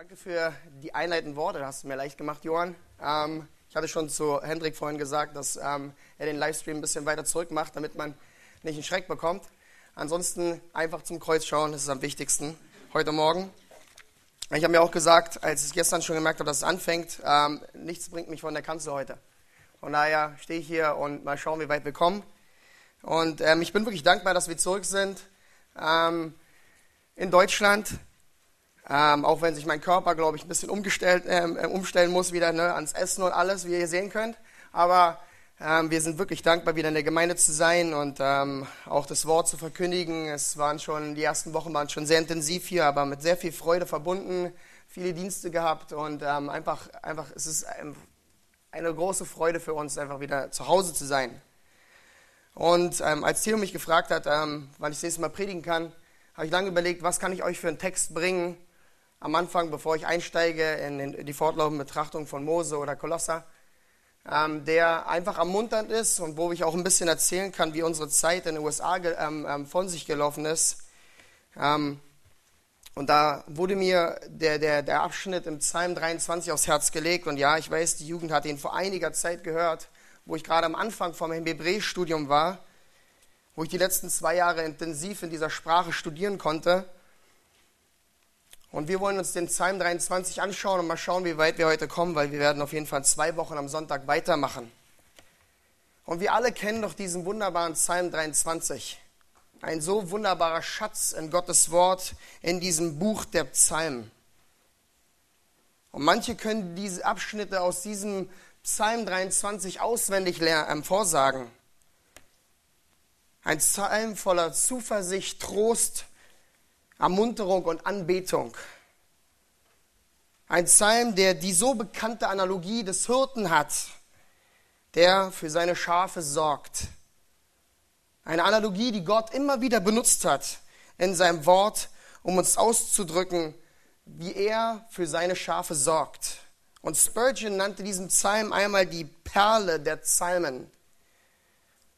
Danke für die einleitenden Worte, das hast du mir leicht gemacht, Johann. Ähm, ich hatte schon zu Hendrik vorhin gesagt, dass ähm, er den Livestream ein bisschen weiter zurück macht, damit man nicht einen Schreck bekommt. Ansonsten einfach zum Kreuz schauen, das ist am wichtigsten heute Morgen. Ich habe mir auch gesagt, als ich gestern schon gemerkt habe, dass es anfängt, ähm, nichts bringt mich von der Kanzel heute. Von daher stehe ich hier und mal schauen, wie weit wir kommen. Und ähm, ich bin wirklich dankbar, dass wir zurück sind ähm, in Deutschland. Ähm, auch wenn sich mein Körper, glaube ich, ein bisschen umgestellt, ähm, äh, umstellen muss wieder ne, ans Essen und alles, wie ihr sehen könnt. Aber ähm, wir sind wirklich dankbar, wieder in der Gemeinde zu sein und ähm, auch das Wort zu verkündigen. Es waren schon, die ersten Wochen waren schon sehr intensiv hier, aber mit sehr viel Freude verbunden, viele Dienste gehabt und ähm, einfach, einfach, es ist eine große Freude für uns, einfach wieder zu Hause zu sein. Und ähm, als Theo mich gefragt hat, ähm, wann ich das nächste Mal predigen kann, habe ich lange überlegt, was kann ich euch für einen Text bringen, am Anfang, bevor ich einsteige in die fortlaufende Betrachtung von Mose oder Kolosser, ähm, der einfach ermunternd ist und wo ich auch ein bisschen erzählen kann, wie unsere Zeit in den USA ähm, ähm, von sich gelaufen ist. Ähm, und da wurde mir der, der, der Abschnitt im Psalm 23 aufs Herz gelegt. Und ja, ich weiß, die Jugend hat ihn vor einiger Zeit gehört, wo ich gerade am Anfang vom Hebräisch-Studium war, wo ich die letzten zwei Jahre intensiv in dieser Sprache studieren konnte. Und wir wollen uns den Psalm 23 anschauen und mal schauen, wie weit wir heute kommen, weil wir werden auf jeden Fall zwei Wochen am Sonntag weitermachen. Und wir alle kennen doch diesen wunderbaren Psalm 23. Ein so wunderbarer Schatz in Gottes Wort in diesem Buch der Psalmen. Und manche können diese Abschnitte aus diesem Psalm 23 auswendig ähm, vorsagen. Ein Psalm voller Zuversicht, Trost Ermunterung und Anbetung. Ein Psalm, der die so bekannte Analogie des Hirten hat, der für seine Schafe sorgt. Eine Analogie, die Gott immer wieder benutzt hat in seinem Wort, um uns auszudrücken, wie er für seine Schafe sorgt. Und Spurgeon nannte diesen Psalm einmal die Perle der Psalmen.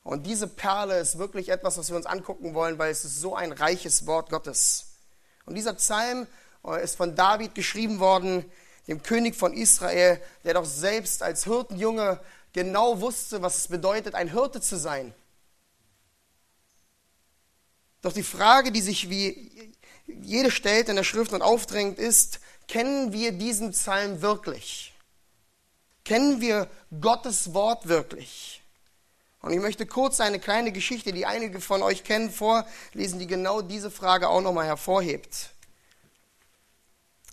Und diese Perle ist wirklich etwas, was wir uns angucken wollen, weil es ist so ein reiches Wort Gottes. Und dieser Psalm äh, ist von David geschrieben worden, dem König von Israel, der doch selbst als Hirtenjunge genau wusste, was es bedeutet, ein Hirte zu sein. Doch die Frage, die sich wie jede stellt in der Schrift und aufdrängt, ist, kennen wir diesen Psalm wirklich? Kennen wir Gottes Wort wirklich? Und ich möchte kurz eine kleine Geschichte, die einige von euch kennen, vorlesen, die genau diese Frage auch nochmal hervorhebt.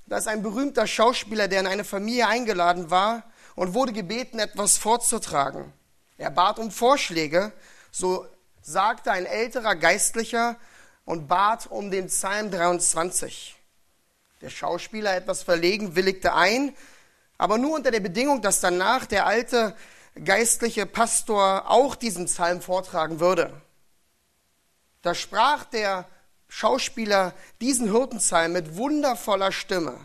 Da ist ein berühmter Schauspieler, der in eine Familie eingeladen war und wurde gebeten, etwas vorzutragen. Er bat um Vorschläge, so sagte ein älterer Geistlicher und bat um den Psalm 23. Der Schauspieler, etwas verlegen, willigte ein, aber nur unter der Bedingung, dass danach der alte geistliche Pastor auch diesen Psalm vortragen würde. Da sprach der Schauspieler diesen Hirtenpsalm mit wundervoller Stimme,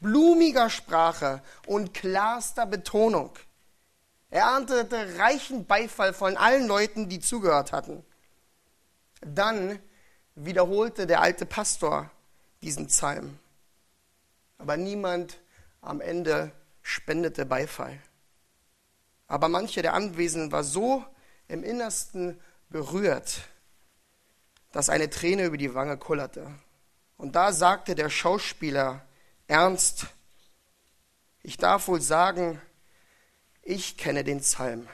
blumiger Sprache und klarster Betonung. Er erntete reichen Beifall von allen Leuten, die zugehört hatten. Dann wiederholte der alte Pastor diesen Psalm. Aber niemand am Ende spendete Beifall. Aber manche der Anwesenden war so im Innersten berührt, dass eine Träne über die Wange kullerte. Und da sagte der Schauspieler ernst, ich darf wohl sagen, ich kenne den Psalm,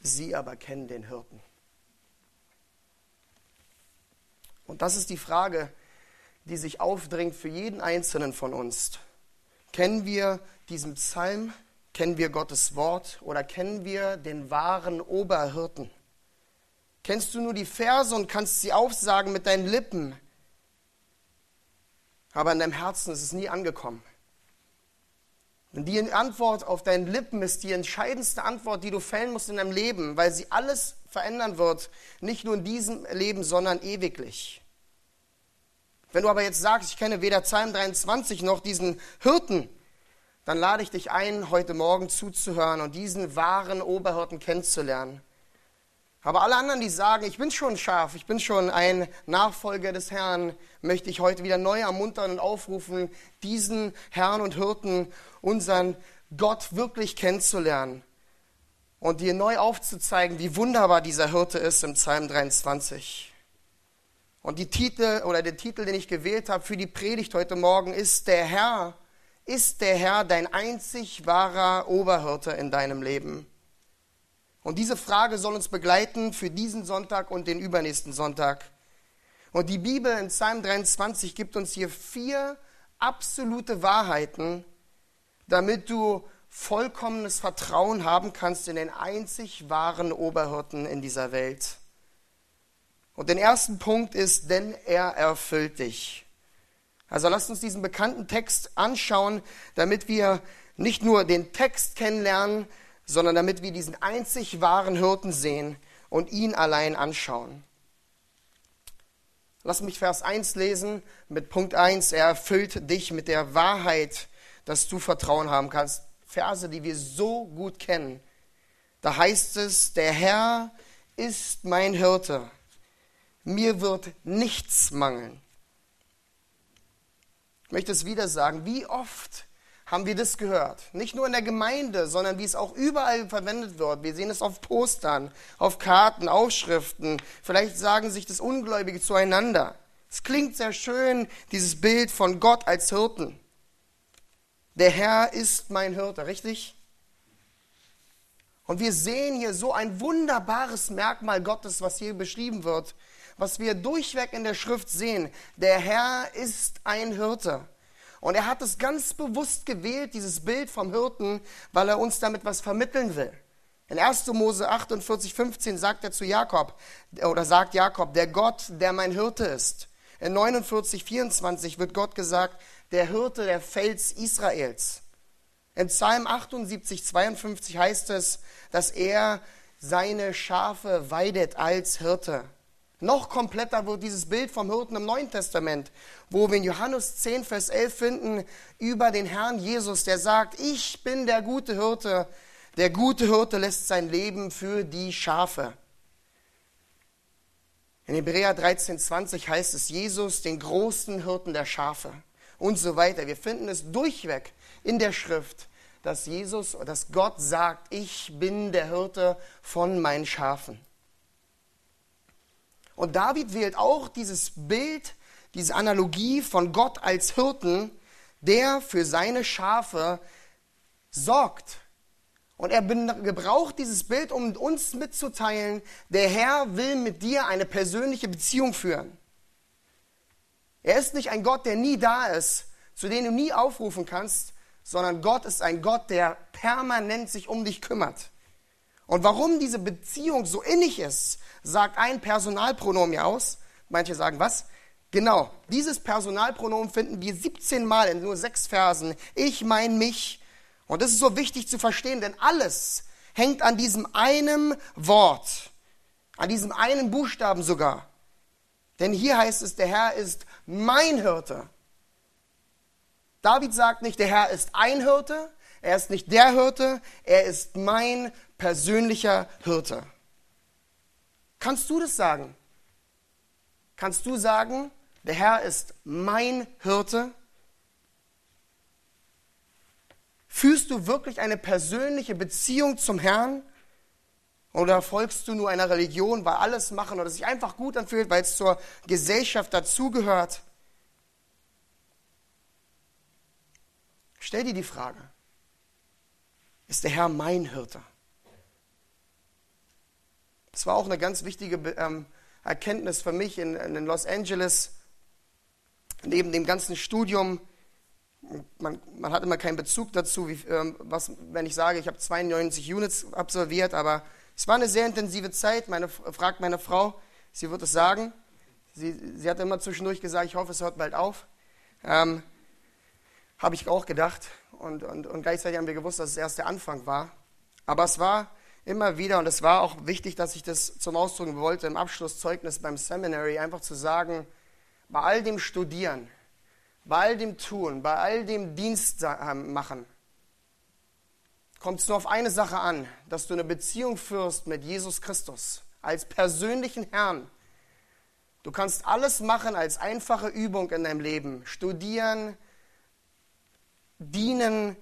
Sie aber kennen den Hirten. Und das ist die Frage, die sich aufdrängt für jeden Einzelnen von uns. Kennen wir diesen Psalm? Kennen wir Gottes Wort oder kennen wir den wahren Oberhirten? Kennst du nur die Verse und kannst sie aufsagen mit deinen Lippen, aber in deinem Herzen ist es nie angekommen. Und die Antwort auf deinen Lippen ist die entscheidendste Antwort, die du fällen musst in deinem Leben, weil sie alles verändern wird, nicht nur in diesem Leben, sondern ewiglich. Wenn du aber jetzt sagst, ich kenne weder Psalm 23 noch diesen Hirten, dann lade ich dich ein, heute Morgen zuzuhören und diesen wahren Oberhirten kennenzulernen. Aber alle anderen, die sagen, ich bin schon scharf, ich bin schon ein Nachfolger des Herrn, möchte ich heute wieder neu ermuntern und aufrufen, diesen Herrn und Hirten, unseren Gott wirklich kennenzulernen und dir neu aufzuzeigen, wie wunderbar dieser Hirte ist im Psalm 23. Und die Titel oder der Titel, den ich gewählt habe für die Predigt heute Morgen ist der Herr, ist der Herr dein einzig wahrer Oberhirte in deinem Leben? Und diese Frage soll uns begleiten für diesen Sonntag und den übernächsten Sonntag. Und die Bibel in Psalm 23 gibt uns hier vier absolute Wahrheiten, damit du vollkommenes Vertrauen haben kannst in den einzig wahren Oberhirten in dieser Welt. Und den ersten Punkt ist, denn er erfüllt dich. Also lasst uns diesen bekannten Text anschauen, damit wir nicht nur den Text kennenlernen, sondern damit wir diesen einzig wahren Hirten sehen und ihn allein anschauen. Lass mich Vers 1 lesen mit Punkt 1. Er erfüllt dich mit der Wahrheit, dass du Vertrauen haben kannst. Verse, die wir so gut kennen. Da heißt es, der Herr ist mein Hirte. Mir wird nichts mangeln. Ich möchte es wieder sagen, wie oft haben wir das gehört. Nicht nur in der Gemeinde, sondern wie es auch überall verwendet wird. Wir sehen es auf Postern, auf Karten, Aufschriften. Vielleicht sagen sich das Ungläubige zueinander. Es klingt sehr schön, dieses Bild von Gott als Hirten. Der Herr ist mein Hirte, richtig? Und wir sehen hier so ein wunderbares Merkmal Gottes, was hier beschrieben wird, was wir durchweg in der Schrift sehen. Der Herr ist ein Hirte. Und er hat es ganz bewusst gewählt, dieses Bild vom Hirten, weil er uns damit was vermitteln will. In 1. Mose 48, 15 sagt er zu Jakob, oder sagt Jakob, der Gott, der mein Hirte ist. In 49, 24 wird Gott gesagt, der Hirte, der Fels Israels. In Psalm 78, 52 heißt es, dass er seine Schafe weidet als Hirte. Noch kompletter wird dieses Bild vom Hirten im Neuen Testament, wo wir in Johannes 10, Vers 11 finden, über den Herrn Jesus, der sagt, ich bin der gute Hirte. Der gute Hirte lässt sein Leben für die Schafe. In Hebräer 13, 20 heißt es, Jesus, den großen Hirten der Schafe und so weiter. Wir finden es durchweg in der Schrift, dass Jesus, dass Gott sagt, ich bin der Hirte von meinen Schafen. Und David wählt auch dieses Bild, diese Analogie von Gott als Hirten, der für seine Schafe sorgt. Und er gebraucht dieses Bild, um uns mitzuteilen, der Herr will mit dir eine persönliche Beziehung führen. Er ist nicht ein Gott, der nie da ist, zu dem du nie aufrufen kannst, sondern Gott ist ein Gott, der permanent sich um dich kümmert. Und warum diese Beziehung so innig ist, sagt ein Personalpronomen ja aus. Manche sagen was? Genau, dieses Personalpronomen finden wir 17 Mal in nur sechs Versen. Ich mein mich. Und das ist so wichtig zu verstehen, denn alles hängt an diesem einen Wort, an diesem einen Buchstaben sogar. Denn hier heißt es, der Herr ist mein Hirte. David sagt nicht, der Herr ist ein Hirte, er ist nicht der Hirte, er ist mein persönlicher Hirte. Kannst du das sagen? Kannst du sagen, der Herr ist mein Hirte? Fühlst du wirklich eine persönliche Beziehung zum Herrn? Oder folgst du nur einer Religion, weil alles machen oder sich einfach gut anfühlt, weil es zur Gesellschaft dazugehört? Stell dir die Frage, ist der Herr mein Hirte? Das war auch eine ganz wichtige ähm, Erkenntnis für mich in, Los Angeles. Neben dem ganzen Studium, man, man hat immer keinen Bezug dazu, wie, ähm, was, wenn ich sage, ich habe 92 Units absolviert, aber es war eine sehr intensive Zeit. Meine, fragt meine Frau, sie wird es sagen. Sie, sie hat immer zwischendurch gesagt, ich hoffe, es hört bald auf. Ähm, Habe ich auch gedacht. Und, und, und gleichzeitig haben wir gewusst, dass es erst der Anfang war. Aber es war immer wieder, und es war auch wichtig, dass ich das zum Ausdruck wollte, im Abschlusszeugnis beim Seminary, einfach zu sagen, bei all dem Studieren, bei all dem Tun, bei all dem Dienst machen, kommt es nur auf eine Sache an, dass du eine Beziehung führst mit Jesus Christus, als persönlichen Herrn. Du kannst alles machen als einfache Übung in deinem Leben. Studieren, dienen,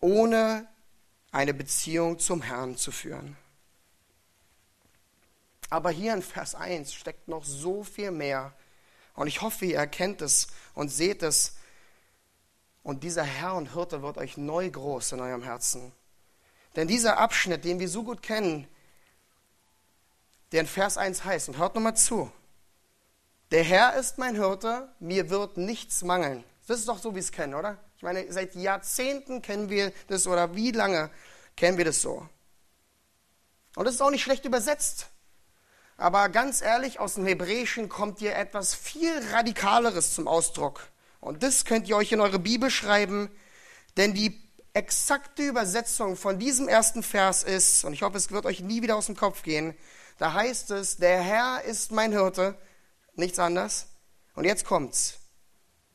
ohne eine Beziehung zum Herrn zu führen. Aber hier in Vers 1 steckt noch so viel mehr. Und ich hoffe, ihr erkennt es und seht es. Und dieser Herr und Hirte wird euch neu groß in eurem Herzen. Denn dieser Abschnitt, den wir so gut kennen, der in Vers 1 heißt, und hört nochmal zu, der Herr ist mein Hirte, mir wird nichts mangeln. Das ist doch so, wie wir es kennen, oder? Ich meine, seit Jahrzehnten kennen wir das, oder wie lange kennen wir das so? Und das ist auch nicht schlecht übersetzt. Aber ganz ehrlich, aus dem Hebräischen kommt hier etwas viel Radikaleres zum Ausdruck. Und das könnt ihr euch in eure Bibel schreiben, denn die exakte Übersetzung von diesem ersten Vers ist, und ich hoffe, es wird euch nie wieder aus dem Kopf gehen, da heißt es, der Herr ist mein Hirte, nichts anderes. Und jetzt kommt's.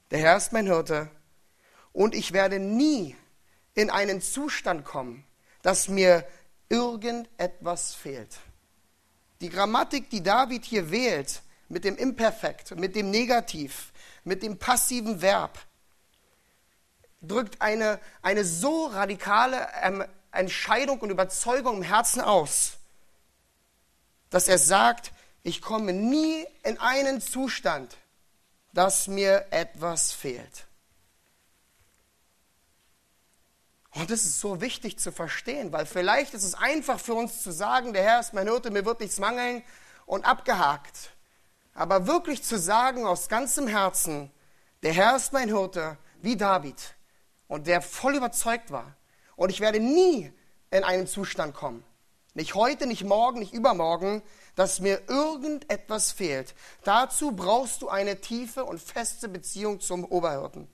Der Herr ist mein Hirte und ich werde nie in einen Zustand kommen, dass mir irgendetwas fehlt. Die Grammatik, die David hier wählt, mit dem Imperfekt, mit dem Negativ, mit dem passiven Verb, drückt eine, eine so radikale ähm, Entscheidung und Überzeugung im Herzen aus, dass er sagt, ich komme nie in einen Zustand, dass mir etwas fehlt. Und das ist so wichtig zu verstehen, weil vielleicht ist es einfach für uns zu sagen, der Herr ist mein Hirte, mir wird nichts mangeln und abgehakt. Aber wirklich zu sagen aus ganzem Herzen, der Herr ist mein Hirte, wie David, und der voll überzeugt war. Und ich werde nie in einen Zustand kommen, nicht heute, nicht morgen, nicht übermorgen, dass mir irgendetwas fehlt. Dazu brauchst du eine tiefe und feste Beziehung zum Oberhirten.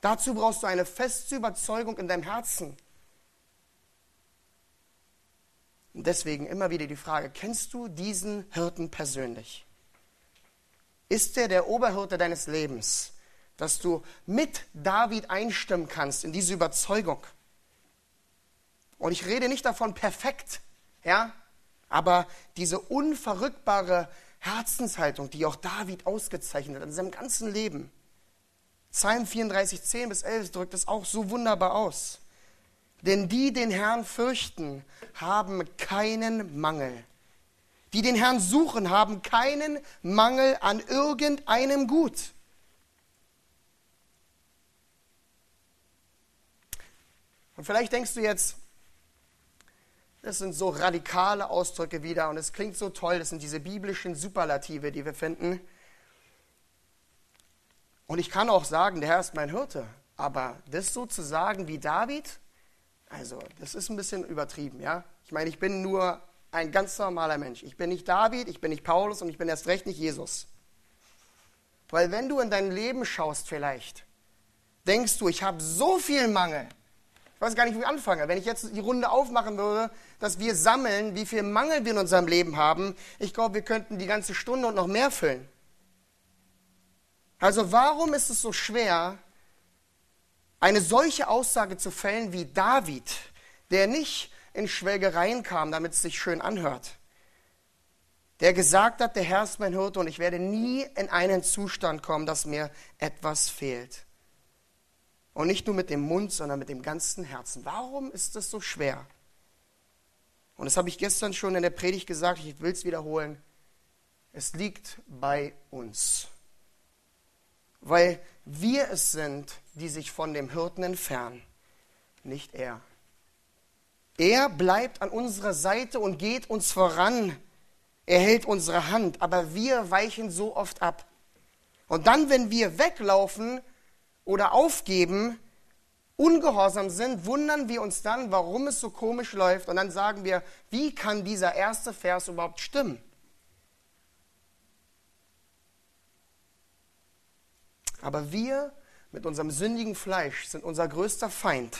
Dazu brauchst du eine feste Überzeugung in deinem Herzen. Und deswegen immer wieder die Frage, kennst du diesen Hirten persönlich? Ist er der Oberhirte deines Lebens, dass du mit David einstimmen kannst in diese Überzeugung? Und ich rede nicht davon perfekt, ja, aber diese unverrückbare Herzenshaltung, die auch David ausgezeichnet hat in seinem ganzen Leben. Psalm 34, 10 bis 11 drückt es auch so wunderbar aus. Denn die den Herrn fürchten, haben keinen Mangel. Die den Herrn suchen, haben keinen Mangel an irgendeinem Gut. Und vielleicht denkst du jetzt, das sind so radikale Ausdrücke wieder und es klingt so toll, das sind diese biblischen Superlative, die wir finden. Und ich kann auch sagen, der Herr ist mein Hirte. Aber das so zu sagen wie David, also das ist ein bisschen übertrieben, ja. Ich meine, ich bin nur ein ganz normaler Mensch. Ich bin nicht David, ich bin nicht Paulus und ich bin erst recht nicht Jesus. Weil wenn du in dein Leben schaust vielleicht, denkst du, ich habe so viel Mangel. Ich weiß gar nicht, wo ich anfange. Wenn ich jetzt die Runde aufmachen würde, dass wir sammeln, wie viel Mangel wir in unserem Leben haben, ich glaube, wir könnten die ganze Stunde und noch mehr füllen. Also warum ist es so schwer, eine solche Aussage zu fällen wie David, der nicht in Schwelgereien kam, damit es sich schön anhört, der gesagt hat, der Herr ist mein Hirte und ich werde nie in einen Zustand kommen, dass mir etwas fehlt. Und nicht nur mit dem Mund, sondern mit dem ganzen Herzen. Warum ist es so schwer? Und das habe ich gestern schon in der Predigt gesagt, ich will es wiederholen. Es liegt bei uns weil wir es sind, die sich von dem Hirten entfernen, nicht er. Er bleibt an unserer Seite und geht uns voran. Er hält unsere Hand, aber wir weichen so oft ab. Und dann, wenn wir weglaufen oder aufgeben, ungehorsam sind, wundern wir uns dann, warum es so komisch läuft. Und dann sagen wir, wie kann dieser erste Vers überhaupt stimmen? Aber wir mit unserem sündigen Fleisch sind unser größter Feind.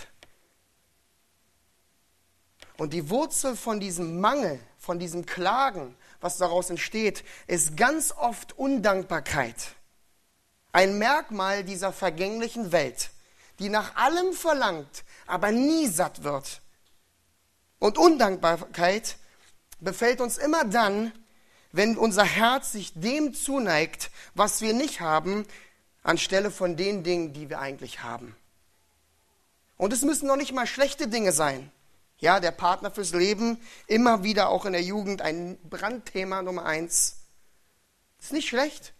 Und die Wurzel von diesem Mangel, von diesem Klagen, was daraus entsteht, ist ganz oft Undankbarkeit. Ein Merkmal dieser vergänglichen Welt, die nach allem verlangt, aber nie satt wird. Und Undankbarkeit befällt uns immer dann, wenn unser Herz sich dem zuneigt, was wir nicht haben, anstelle von den Dingen, die wir eigentlich haben. Und es müssen noch nicht mal schlechte Dinge sein. Ja, der Partner fürs Leben, immer wieder auch in der Jugend ein Brandthema Nummer eins. Ist nicht schlecht.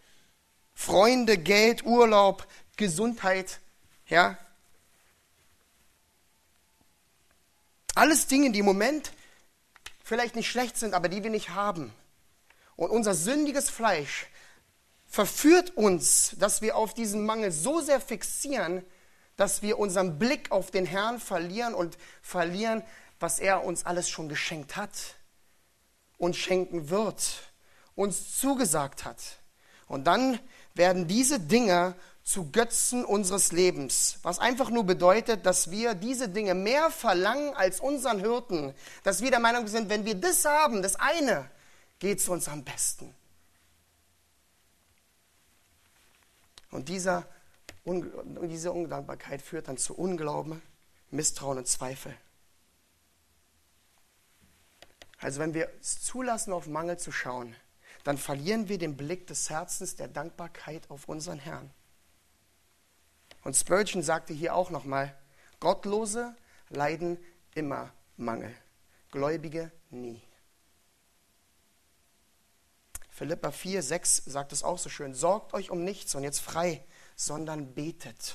Freunde, Geld, Urlaub, Gesundheit, ja. Alles Dinge, die im Moment vielleicht nicht schlecht sind, aber die wir nicht haben. Und unser sündiges Fleisch verführt uns, dass wir auf diesen Mangel so sehr fixieren, dass wir unseren Blick auf den Herrn verlieren und verlieren, was er uns alles schon geschenkt hat und schenken wird, uns zugesagt hat. Und dann werden diese Dinge zu Götzen unseres Lebens, was einfach nur bedeutet, dass wir diese Dinge mehr verlangen als unseren Hirten, dass wir der Meinung sind, wenn wir das haben, das eine, geht es uns am besten. Und dieser diese Undankbarkeit führt dann zu Unglauben, Misstrauen und Zweifel. Also wenn wir es zulassen, auf Mangel zu schauen, dann verlieren wir den Blick des Herzens der Dankbarkeit auf unseren Herrn. Und Spurgeon sagte hier auch nochmal, Gottlose leiden immer Mangel, Gläubige nie. Philippa 4, 6 sagt es auch so schön, sorgt euch um nichts und jetzt frei, sondern betet.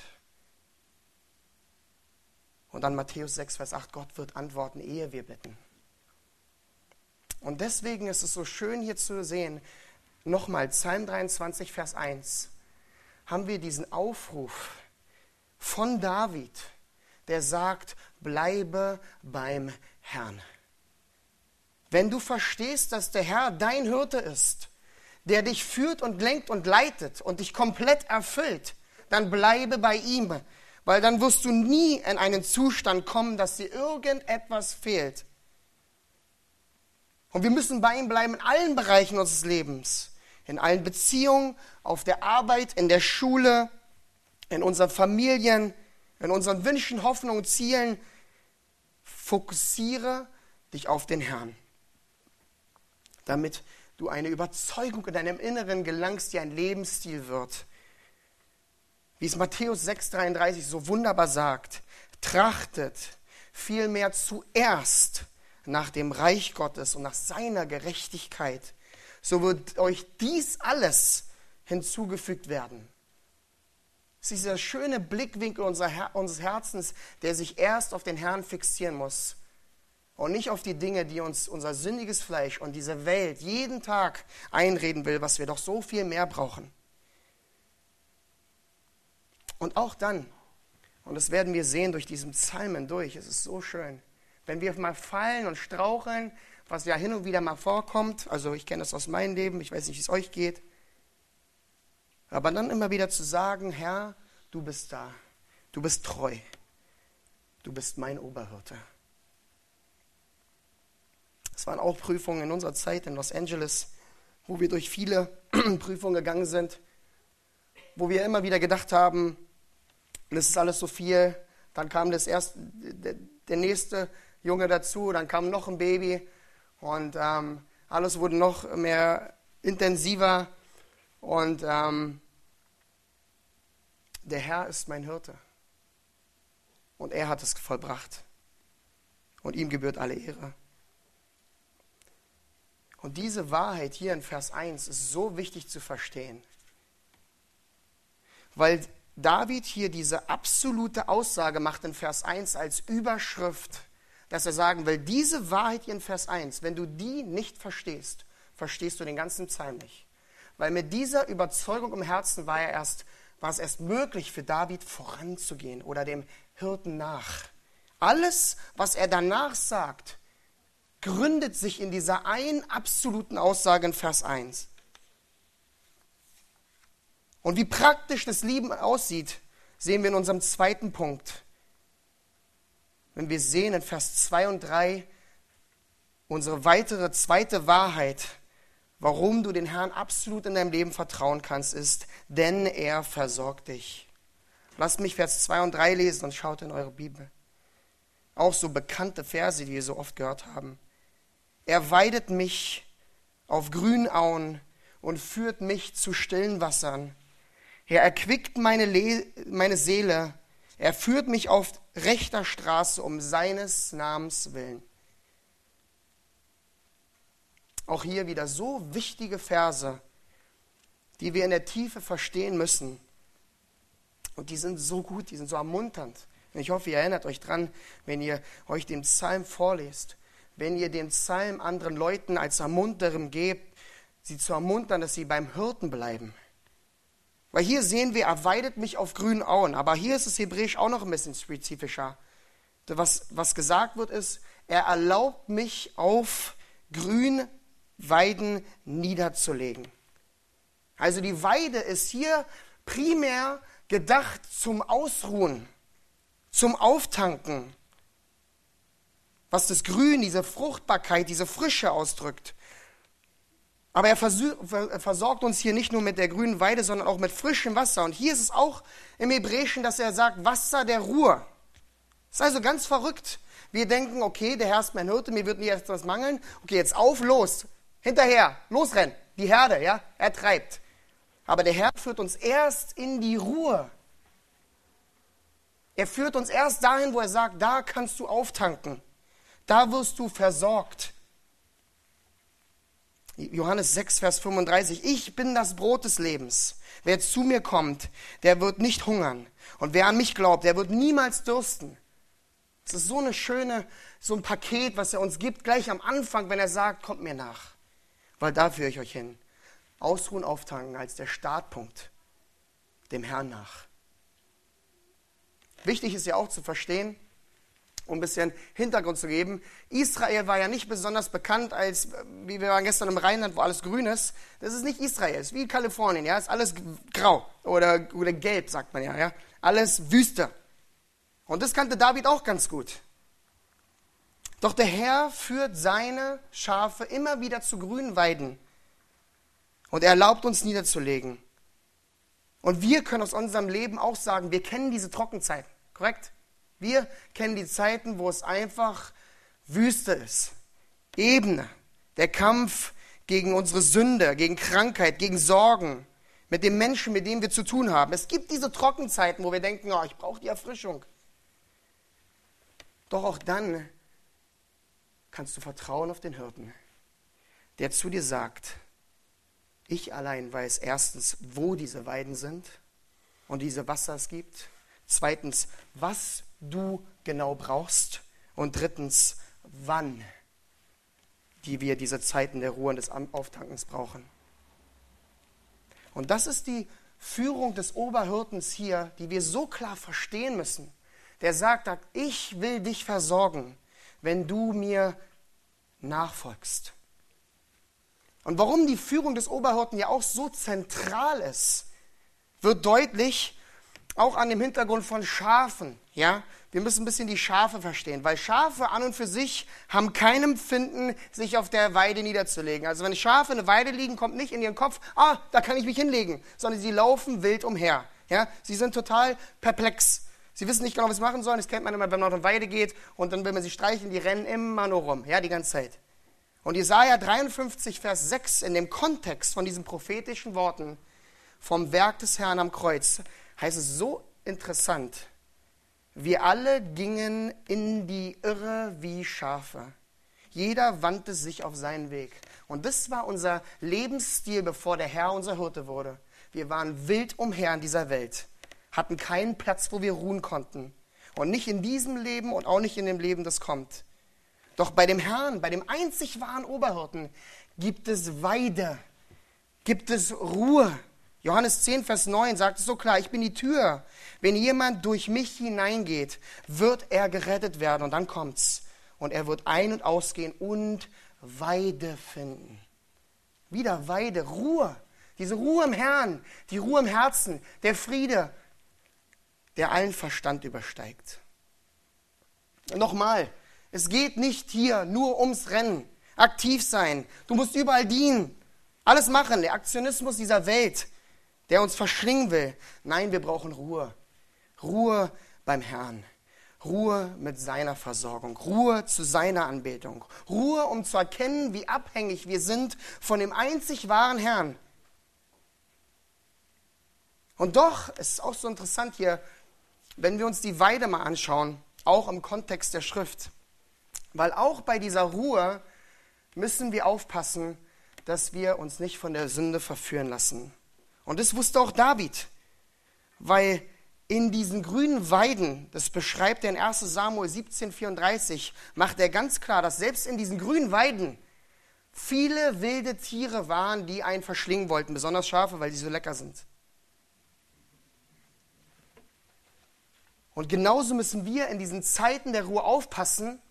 Und dann Matthäus 6, Vers 8, Gott wird antworten, ehe wir bitten. Und deswegen ist es so schön hier zu sehen, nochmal Psalm 23, Vers 1, haben wir diesen Aufruf von David, der sagt, bleibe beim Herrn. Wenn du verstehst, dass der Herr dein Hirte ist, der dich führt und lenkt und leitet und dich komplett erfüllt, dann bleibe bei ihm, weil dann wirst du nie in einen Zustand kommen, dass dir irgendetwas fehlt. Und wir müssen bei ihm bleiben in allen Bereichen unseres Lebens, in allen Beziehungen, auf der Arbeit, in der Schule, in unseren Familien, in unseren Wünschen, Hoffnungen, Zielen. Fokussiere dich auf den Herrn, damit du eine Überzeugung in deinem Inneren gelangst, die ein Lebensstil wird. Wie es Matthäus 6,33 so wunderbar sagt, trachtet vielmehr zuerst nach dem Reich Gottes und nach seiner Gerechtigkeit, so wird euch dies alles hinzugefügt werden. Es ist dieser schöne Blickwinkel unseres Herzens, der sich erst auf den Herrn fixieren muss und nicht auf die Dinge, die uns unser sündiges Fleisch und diese Welt jeden Tag einreden will, was wir doch so viel mehr brauchen. Und auch dann, und das werden wir sehen durch diesen Psalmen durch, es ist so schön, wenn wir mal fallen und straucheln, was ja hin und wieder mal vorkommt, also ich kenne das aus meinem Leben, ich weiß nicht, wie es euch geht, aber dann immer wieder zu sagen, Herr, du bist da, du bist treu, du bist mein Oberhirte. Es waren auch Prüfungen in unserer Zeit in Los Angeles, wo wir durch viele Prüfungen gegangen sind, wo wir immer wieder gedacht haben, das ist alles so viel. Dann kam das erste, der nächste Junge dazu, dann kam noch ein Baby und ähm, alles wurde noch mehr intensiver und ähm, der Herr ist mein Hirte und er hat es vollbracht und ihm gebührt alle Ehre. Und diese Wahrheit hier in Vers 1 ist so wichtig zu verstehen, weil David hier diese absolute Aussage macht in Vers 1 als Überschrift, dass er sagen will, diese Wahrheit hier in Vers 1, wenn du die nicht verstehst, verstehst du den ganzen Psalm nicht. Weil mit dieser Überzeugung im Herzen war, er erst, war es erst möglich für David voranzugehen oder dem Hirten nach. Alles, was er danach sagt, gründet sich in dieser einen absoluten Aussage in Vers 1. Und wie praktisch das Leben aussieht, sehen wir in unserem zweiten Punkt. Wenn wir sehen in Vers 2 und 3 unsere weitere zweite Wahrheit, warum du den Herrn absolut in deinem Leben vertrauen kannst, ist, denn er versorgt dich. Lasst mich Vers 2 und 3 lesen und schaut in eure Bibel. Auch so bekannte Verse, die wir so oft gehört haben. Er weidet mich auf grünen Auen und führt mich zu stillen Wassern. Er erquickt meine, Le meine Seele. Er führt mich auf rechter Straße um seines Namens willen. Auch hier wieder so wichtige Verse, die wir in der Tiefe verstehen müssen. Und die sind so gut, die sind so ermunternd. Und ich hoffe, ihr erinnert euch dran, wenn ihr euch den Psalm vorlest, wenn ihr den Psalm anderen Leuten als Ermunterung gebt, sie zu ermuntern, dass sie beim Hirten bleiben. Weil hier sehen wir, er weidet mich auf grünen Auen. Aber hier ist es hebräisch auch noch ein bisschen spezifischer. Was, was gesagt wird, ist, er erlaubt mich auf grün Weiden niederzulegen. Also die Weide ist hier primär gedacht zum Ausruhen, zum Auftanken, was das Grün, diese Fruchtbarkeit, diese Frische ausdrückt. Aber er versorgt uns hier nicht nur mit der grünen Weide, sondern auch mit frischem Wasser. Und hier ist es auch im Hebräischen, dass er sagt, Wasser der Ruhe. Ist also ganz verrückt. Wir denken, okay, der Herr ist mein Hirte, mir wird nie etwas mangeln. Okay, jetzt auf, los, hinterher, losrennen, die Herde, ja, er treibt. Aber der Herr führt uns erst in die Ruhe. Er führt uns erst dahin, wo er sagt, da kannst du auftanken. Da wirst du versorgt. Johannes 6, Vers 35. Ich bin das Brot des Lebens. Wer zu mir kommt, der wird nicht hungern. Und wer an mich glaubt, der wird niemals dürsten. Es ist so eine schöne, so ein Paket, was er uns gibt, gleich am Anfang, wenn er sagt, kommt mir nach. Weil da führe ich euch hin. Ausruhen, auftanken als der Startpunkt dem Herrn nach. Wichtig ist ja auch zu verstehen, um ein bisschen Hintergrund zu geben. Israel war ja nicht besonders bekannt als, wie wir waren gestern im Rheinland, wo alles grün ist. Das ist nicht Israel, es ist wie Kalifornien, ja, ist alles grau oder, oder gelb, sagt man ja, ja. Alles Wüste. Und das kannte David auch ganz gut. Doch der Herr führt seine Schafe immer wieder zu grünen Weiden. Und er erlaubt uns niederzulegen. Und wir können aus unserem Leben auch sagen, wir kennen diese Trockenzeiten, korrekt? Wir kennen die Zeiten, wo es einfach Wüste ist, Ebene, der Kampf gegen unsere Sünde, gegen Krankheit, gegen Sorgen, mit dem Menschen, mit dem wir zu tun haben. Es gibt diese Trockenzeiten, wo wir denken, oh, ich brauche die Erfrischung. Doch auch dann kannst du vertrauen auf den Hirten, der zu dir sagt, ich allein weiß erstens, wo diese Weiden sind und diese Wasser es gibt. Zweitens, was du genau brauchst. Und drittens, wann die wir diese Zeiten der Ruhe und des Auftankens brauchen. Und das ist die Führung des Oberhirtens hier, die wir so klar verstehen müssen. Der sagt, ich will dich versorgen, wenn du mir nachfolgst. Und warum die Führung des Oberhirten ja auch so zentral ist, wird deutlich, auch an dem Hintergrund von Schafen. Ja, wir müssen ein bisschen die Schafe verstehen, weil Schafe an und für sich haben kein Empfinden, sich auf der Weide niederzulegen. Also wenn Schafe eine Weide liegen, kommt nicht in ihren Kopf, ah, da kann ich mich hinlegen, sondern sie laufen wild umher. Ja, sie sind total perplex. Sie wissen nicht genau, was sie machen sollen. Das kennt man immer, wenn man auf eine Weide geht und dann will man sie streichen, die rennen immer nur rum, ja, die ganze Zeit. Und Jesaja 53, Vers 6, in dem Kontext von diesen prophetischen Worten vom Werk des Herrn am Kreuz, heißt es so interessant. Wir alle gingen in die Irre wie Schafe. Jeder wandte sich auf seinen Weg. Und das war unser Lebensstil, bevor der Herr unser Hirte wurde. Wir waren wild umher in dieser Welt, hatten keinen Platz, wo wir ruhen konnten. Und nicht in diesem Leben und auch nicht in dem Leben, das kommt. Doch bei dem Herrn, bei dem einzig wahren Oberhirten, gibt es Weide, gibt es Ruhe, Johannes 10, Vers 9 sagt es so klar, ich bin die Tür. Wenn jemand durch mich hineingeht, wird er gerettet werden. Und dann kommt's. Und er wird ein- und ausgehen und Weide finden. Wieder Weide, Ruhe. Diese Ruhe im Herrn, die Ruhe im Herzen, der Friede, der allen Verstand übersteigt. Nochmal, es geht nicht hier nur ums Rennen, aktiv sein. Du musst überall dienen, alles machen, der Aktionismus dieser Welt der uns verschlingen will. Nein, wir brauchen Ruhe. Ruhe beim Herrn. Ruhe mit seiner Versorgung, Ruhe zu seiner Anbetung, Ruhe, um zu erkennen, wie abhängig wir sind von dem einzig wahren Herrn. Und doch, es ist auch so interessant hier, wenn wir uns die Weide mal anschauen, auch im Kontext der Schrift, weil auch bei dieser Ruhe müssen wir aufpassen, dass wir uns nicht von der Sünde verführen lassen. Und das wusste auch David, weil in diesen grünen Weiden, das beschreibt er in 1 Samuel 17,34, macht er ganz klar, dass selbst in diesen grünen Weiden viele wilde Tiere waren, die einen verschlingen wollten, besonders Schafe, weil die so lecker sind. Und genauso müssen wir in diesen Zeiten der Ruhe aufpassen,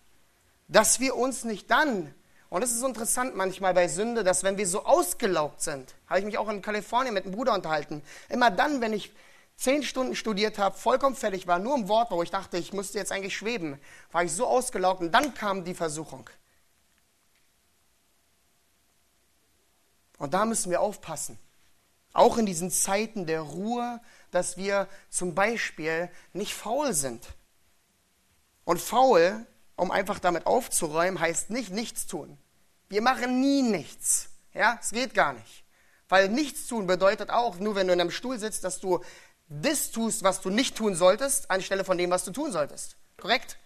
dass wir uns nicht dann, und es ist so interessant manchmal bei Sünde, dass wenn wir so ausgelaugt sind, habe ich mich auch in Kalifornien mit einem Bruder unterhalten, immer dann, wenn ich zehn Stunden studiert habe, vollkommen fertig war, nur im Wort, wo ich dachte, ich müsste jetzt eigentlich schweben, war ich so ausgelaugt und dann kam die Versuchung. Und da müssen wir aufpassen. Auch in diesen Zeiten der Ruhe, dass wir zum Beispiel nicht faul sind. Und faul, um einfach damit aufzuräumen, heißt nicht nichts tun. Wir machen nie nichts. Ja, es geht gar nicht. Weil nichts tun bedeutet auch, nur wenn du in einem Stuhl sitzt, dass du das tust, was du nicht tun solltest, anstelle von dem, was du tun solltest. Korrekt?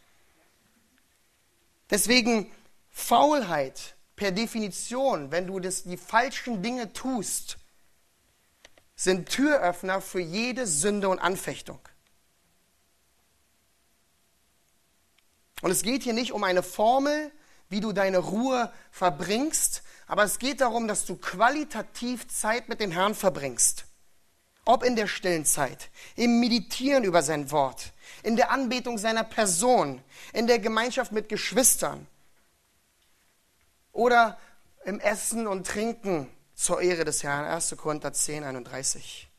Deswegen Faulheit per Definition, wenn du das, die falschen Dinge tust, sind Türöffner für jede Sünde und Anfechtung. Und es geht hier nicht um eine Formel, wie du deine Ruhe verbringst, aber es geht darum, dass du qualitativ Zeit mit dem Herrn verbringst. Ob in der stillen Zeit, im Meditieren über sein Wort, in der Anbetung seiner Person, in der Gemeinschaft mit Geschwistern oder im Essen und Trinken zur Ehre des Herrn. 1. Korinther 10, 31.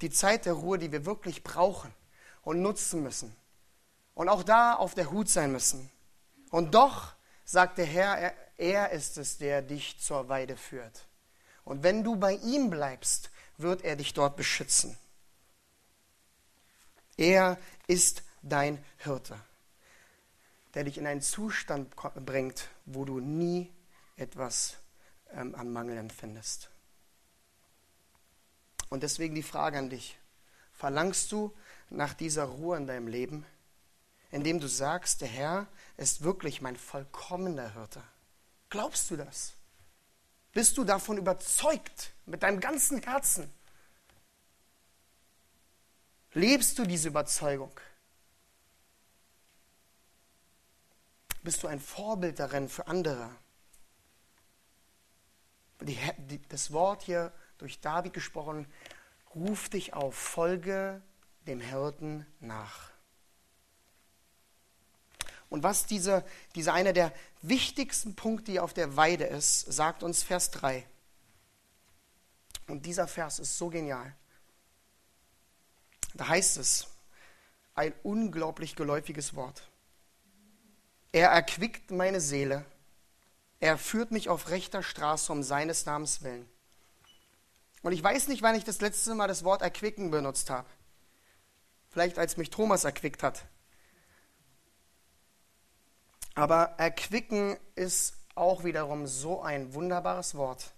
Die Zeit der Ruhe, die wir wirklich brauchen und nutzen müssen. Und auch da auf der Hut sein müssen. Und doch sagt der Herr, er, ist es, der dich zur Weide führt. Und wenn du bei ihm bleibst, wird er dich dort beschützen. Er ist dein Hirte, der dich in einen Zustand bringt, wo du nie etwas ähm, an Mangel empfindest. Und deswegen die Frage an dich. Verlangst du nach dieser Ruhe in deinem Leben, indem du sagst, der Herr ist wirklich mein vollkommener Hirte? Glaubst du das? Bist du davon überzeugt mit deinem ganzen Herzen? Lebst du diese Überzeugung? Bist du ein Vorbild darin für andere? Die, die, das Wort hier durch David gesprochen ruft dich auf, folge dem Hirten nach. Und was diese, dieser einer der wichtigsten Punkte auf der Weide ist, sagt uns Vers 3. Und dieser Vers ist so genial. Da heißt es, ein unglaublich geläufiges Wort. Er erquickt meine Seele er führt mich auf rechter Straße um seines Namens willen. Und ich weiß nicht, wann ich das letzte Mal das Wort erquicken benutzt habe. Vielleicht als mich Thomas erquickt hat. Aber erquicken ist auch wiederum so ein wunderbares Wort.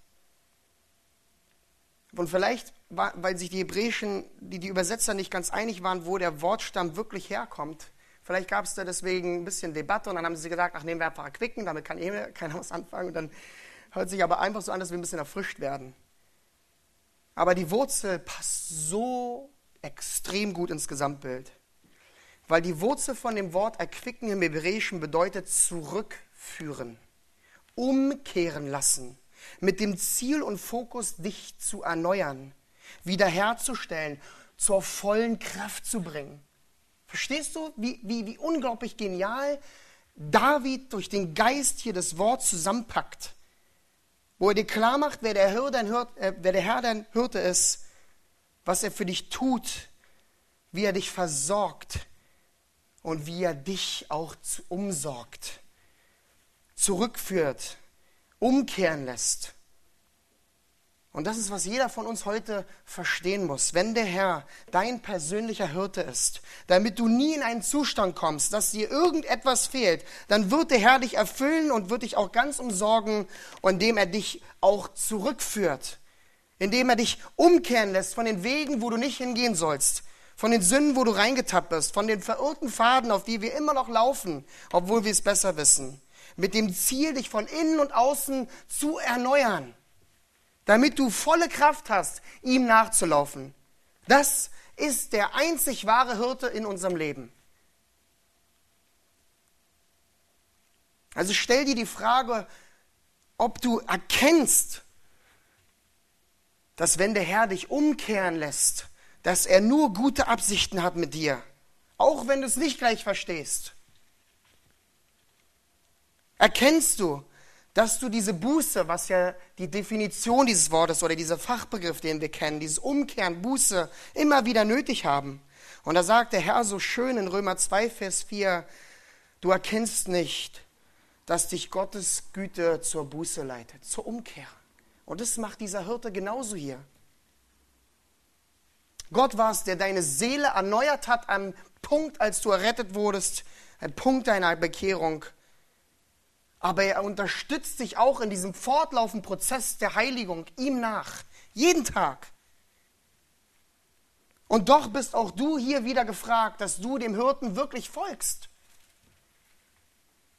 Und vielleicht, weil sich die hebräischen, die, die Übersetzer nicht ganz einig waren, wo der Wortstamm wirklich herkommt, Vielleicht gab es da deswegen ein bisschen Debatte und dann haben sie gesagt, ach, nehmen wir einfach Quicken, damit kann eh keiner was anfangen. Und dann hört sich aber einfach so an, dass wir ein bisschen erfrischt werden. Aber die Wurzel passt so extrem gut ins Gesamtbild. Weil die Wurzel von dem Wort erquicken im Hebräischen bedeutet zurückführen, umkehren lassen, mit dem Ziel und Fokus, dich zu erneuern, wiederherzustellen, zur vollen Kraft zu bringen. Verstehst du, wie, wie, wie unglaublich genial David durch den Geist hier das Wort zusammenpackt? Wo er dir klar macht, wer der, Hirte, äh, wer der Herr dein Hirte ist, was er für dich tut, wie er dich versorgt und wie er dich auch umsorgt, zurückführt, umkehren lässt. Und das ist, was jeder von uns heute verstehen muss. Wenn der Herr dein persönlicher Hirte ist, damit du nie in einen Zustand kommst, dass dir irgendetwas fehlt, dann wird der Herr dich erfüllen und wird dich auch ganz umsorgen, indem er dich auch zurückführt, indem er dich umkehren lässt von den Wegen, wo du nicht hingehen sollst, von den Sünden, wo du reingetappt bist, von den verirrten Faden, auf die wir immer noch laufen, obwohl wir es besser wissen, mit dem Ziel, dich von innen und außen zu erneuern damit du volle Kraft hast, ihm nachzulaufen. Das ist der einzig wahre Hirte in unserem Leben. Also stell dir die Frage, ob du erkennst, dass wenn der Herr dich umkehren lässt, dass er nur gute Absichten hat mit dir, auch wenn du es nicht gleich verstehst. Erkennst du, dass du diese Buße, was ja die Definition dieses Wortes oder dieser Fachbegriff, den wir kennen, dieses Umkehren, Buße, immer wieder nötig haben. Und da sagt der Herr so schön in Römer 2, Vers 4, du erkennst nicht, dass dich Gottes Güte zur Buße leitet, zur Umkehr. Und das macht dieser Hirte genauso hier. Gott war es, der deine Seele erneuert hat am Punkt, als du errettet wurdest, ein Punkt deiner Bekehrung aber er unterstützt dich auch in diesem fortlaufenden Prozess der Heiligung ihm nach, jeden Tag. Und doch bist auch du hier wieder gefragt, dass du dem Hirten wirklich folgst.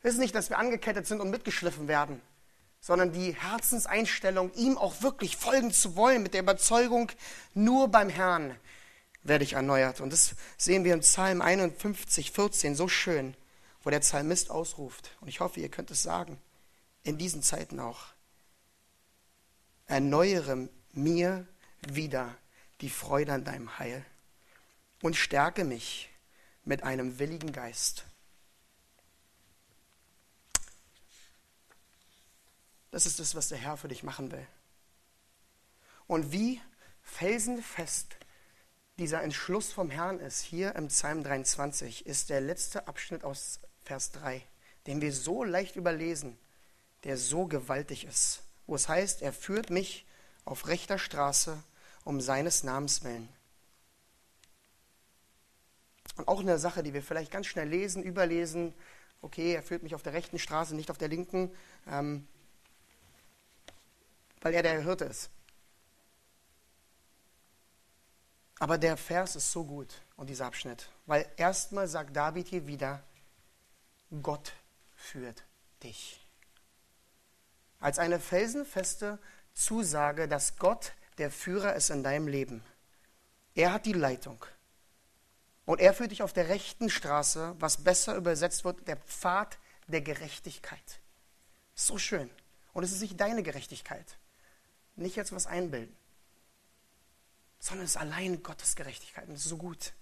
Es ist nicht, dass wir angekettet sind und mitgeschliffen werden, sondern die Herzenseinstellung, ihm auch wirklich folgen zu wollen, mit der Überzeugung, nur beim Herrn werde ich erneuert. Und das sehen wir im Psalm 51, 14 so schön wo der Psalmist ausruft, und ich hoffe, ihr könnt es sagen, in diesen Zeiten auch, erneuere mir wieder die Freude an deinem Heil und stärke mich mit einem willigen Geist. Das ist das, was der Herr für dich machen will. Und wie felsenfest dieser Entschluss vom Herrn ist, hier im Psalm 23, ist der letzte Abschnitt aus Vers 3, den wir so leicht überlesen, der so gewaltig ist, wo es heißt, er führt mich auf rechter Straße um seines Namens willen. Und auch eine Sache, die wir vielleicht ganz schnell lesen, überlesen, okay, er führt mich auf der rechten Straße, nicht auf der linken, ähm, weil er der Hirte ist. Aber der Vers ist so gut und dieser Abschnitt, weil erstmal sagt David hier wieder, Gott führt dich. Als eine felsenfeste Zusage, dass Gott der Führer ist in deinem Leben. Er hat die Leitung. Und er führt dich auf der rechten Straße, was besser übersetzt wird, der Pfad der Gerechtigkeit. So schön. Und es ist nicht deine Gerechtigkeit. Nicht jetzt was einbilden. Sondern es ist allein Gottes Gerechtigkeit. Und es ist so gut.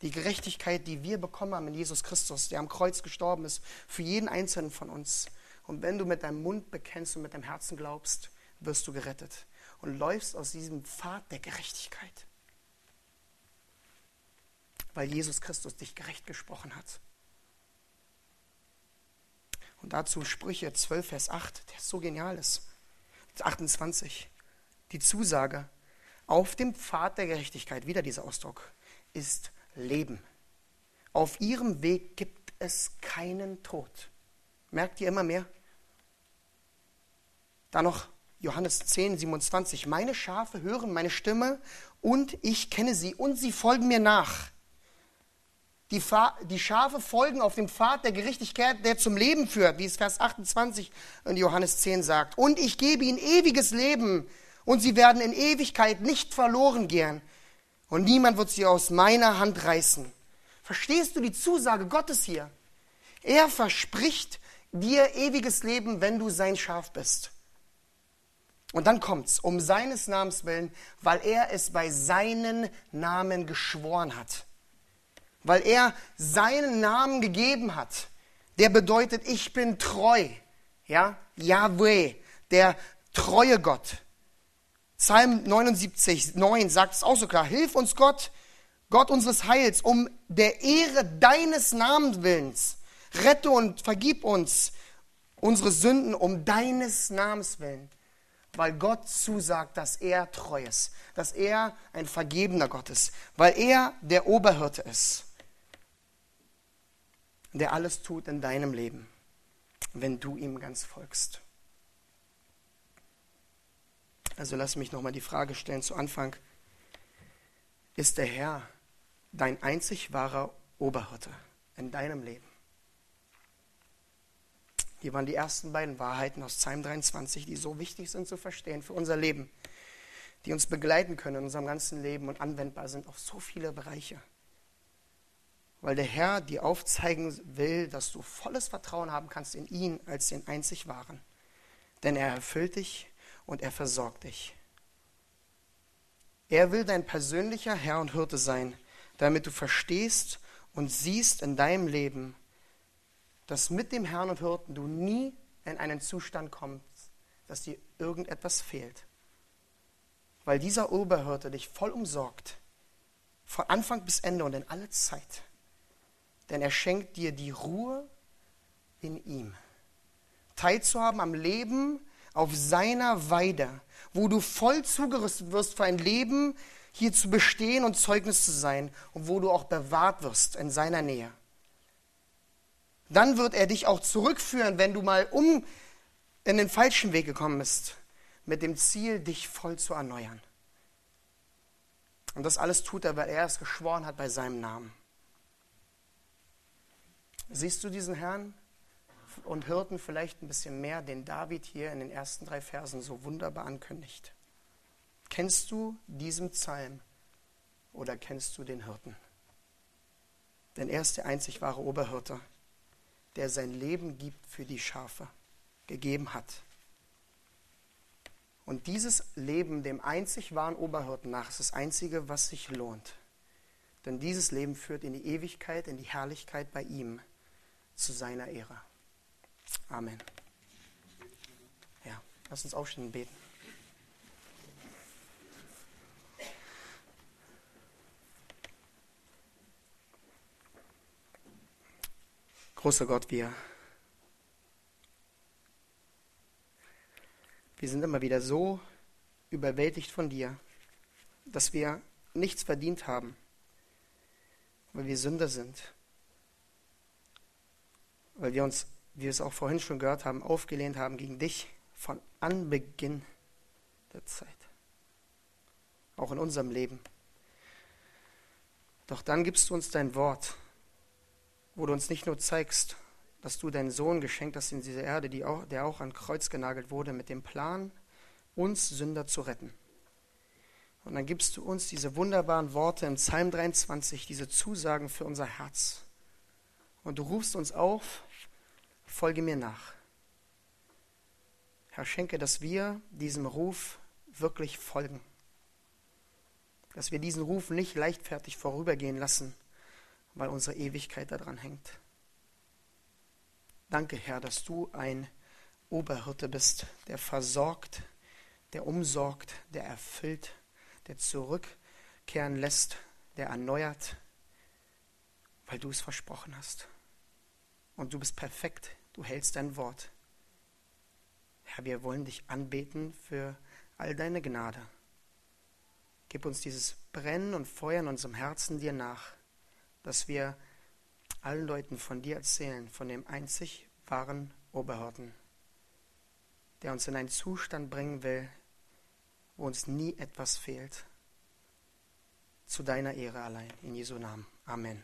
Die Gerechtigkeit, die wir bekommen haben in Jesus Christus, der am Kreuz gestorben ist, für jeden Einzelnen von uns. Und wenn du mit deinem Mund bekennst und mit deinem Herzen glaubst, wirst du gerettet und läufst aus diesem Pfad der Gerechtigkeit. Weil Jesus Christus dich gerecht gesprochen hat. Und dazu Sprüche 12, Vers 8, der so genial ist. 28. Die Zusage, auf dem Pfad der Gerechtigkeit, wieder dieser Ausdruck, ist leben. Auf ihrem Weg gibt es keinen Tod. Merkt ihr immer mehr? Da noch Johannes 10, 27. Meine Schafe hören meine Stimme und ich kenne sie und sie folgen mir nach. Die, Fa die Schafe folgen auf dem Pfad der Gerechtigkeit, der zum Leben führt, wie es Vers 28 in Johannes 10 sagt. Und ich gebe ihnen ewiges Leben und sie werden in Ewigkeit nicht verloren gehen und niemand wird sie aus meiner Hand reißen. Verstehst du die Zusage Gottes hier? Er verspricht dir ewiges Leben, wenn du sein Schaf bist. Und dann kommt's, um seines Namens willen, weil er es bei seinen Namen geschworen hat. Weil er seinen Namen gegeben hat. Der bedeutet, ich bin treu. Ja? Yahweh, der treue Gott. Psalm 79, 9 sagt es auch so klar. Hilf uns Gott, Gott unseres Heils, um der Ehre deines Namens willens. Rette und vergib uns unsere Sünden um deines Namens willen. weil Gott zusagt, dass er treu ist, dass er ein vergebender Gott ist, weil er der Oberhirte ist, der alles tut in deinem Leben, wenn du ihm ganz folgst. Also lass mich nochmal die Frage stellen zu Anfang. Ist der Herr dein einzig wahrer Oberhirte in deinem Leben? Hier waren die ersten beiden Wahrheiten aus Psalm 23, die so wichtig sind zu verstehen für unser Leben, die uns begleiten können in unserem ganzen Leben und anwendbar sind auf so viele Bereiche. Weil der Herr dir aufzeigen will, dass du volles Vertrauen haben kannst in ihn als den einzig wahren. Denn er erfüllt dich und er versorgt dich. Er will dein persönlicher Herr und Hirte sein, damit du verstehst und siehst in deinem Leben, dass mit dem Herrn und Hirten du nie in einen Zustand kommst, dass dir irgendetwas fehlt. Weil dieser Oberhirte dich voll umsorgt, von Anfang bis Ende und in alle Zeit. Denn er schenkt dir die Ruhe in ihm. Teilzuhaben am Leben auf seiner Weide, wo du voll zugerüstet wirst für ein Leben, hier zu bestehen und Zeugnis zu sein und wo du auch bewahrt wirst in seiner Nähe dann wird er dich auch zurückführen, wenn du mal um in den falschen Weg gekommen bist, mit dem Ziel, dich voll zu erneuern. Und das alles tut er, weil er es geschworen hat bei seinem Namen. Siehst du diesen Herrn und Hirten vielleicht ein bisschen mehr, den David hier in den ersten drei Versen so wunderbar ankündigt? Kennst du diesen Psalm oder kennst du den Hirten? Denn er ist der einzig wahre Oberhirte der sein Leben gibt für die Schafe, gegeben hat. Und dieses Leben dem einzig wahren Oberhirten nach ist das Einzige, was sich lohnt. Denn dieses Leben führt in die Ewigkeit, in die Herrlichkeit bei ihm, zu seiner Ehre. Amen. Ja, lass uns aufstehen und beten. Großer Gott, wir, wir sind immer wieder so überwältigt von dir, dass wir nichts verdient haben, weil wir Sünder sind, weil wir uns, wie wir es auch vorhin schon gehört haben, aufgelehnt haben gegen dich von Anbeginn der Zeit, auch in unserem Leben. Doch dann gibst du uns dein Wort wo du uns nicht nur zeigst, dass du deinen Sohn geschenkt hast in diese Erde, die auch, der auch an Kreuz genagelt wurde, mit dem Plan, uns Sünder zu retten. Und dann gibst du uns diese wunderbaren Worte im Psalm 23, diese Zusagen für unser Herz. Und du rufst uns auf, folge mir nach. Herr, schenke, dass wir diesem Ruf wirklich folgen. Dass wir diesen Ruf nicht leichtfertig vorübergehen lassen, weil unsere Ewigkeit daran hängt. Danke, Herr, dass du ein Oberhirte bist, der versorgt, der umsorgt, der erfüllt, der zurückkehren lässt, der erneuert, weil du es versprochen hast. Und du bist perfekt, du hältst dein Wort. Herr, wir wollen dich anbeten für all deine Gnade. Gib uns dieses Brennen und Feuer in unserem Herzen dir nach dass wir allen Leuten von dir erzählen, von dem einzig wahren Oberhirten, der uns in einen Zustand bringen will, wo uns nie etwas fehlt. Zu deiner Ehre allein, in Jesu Namen. Amen.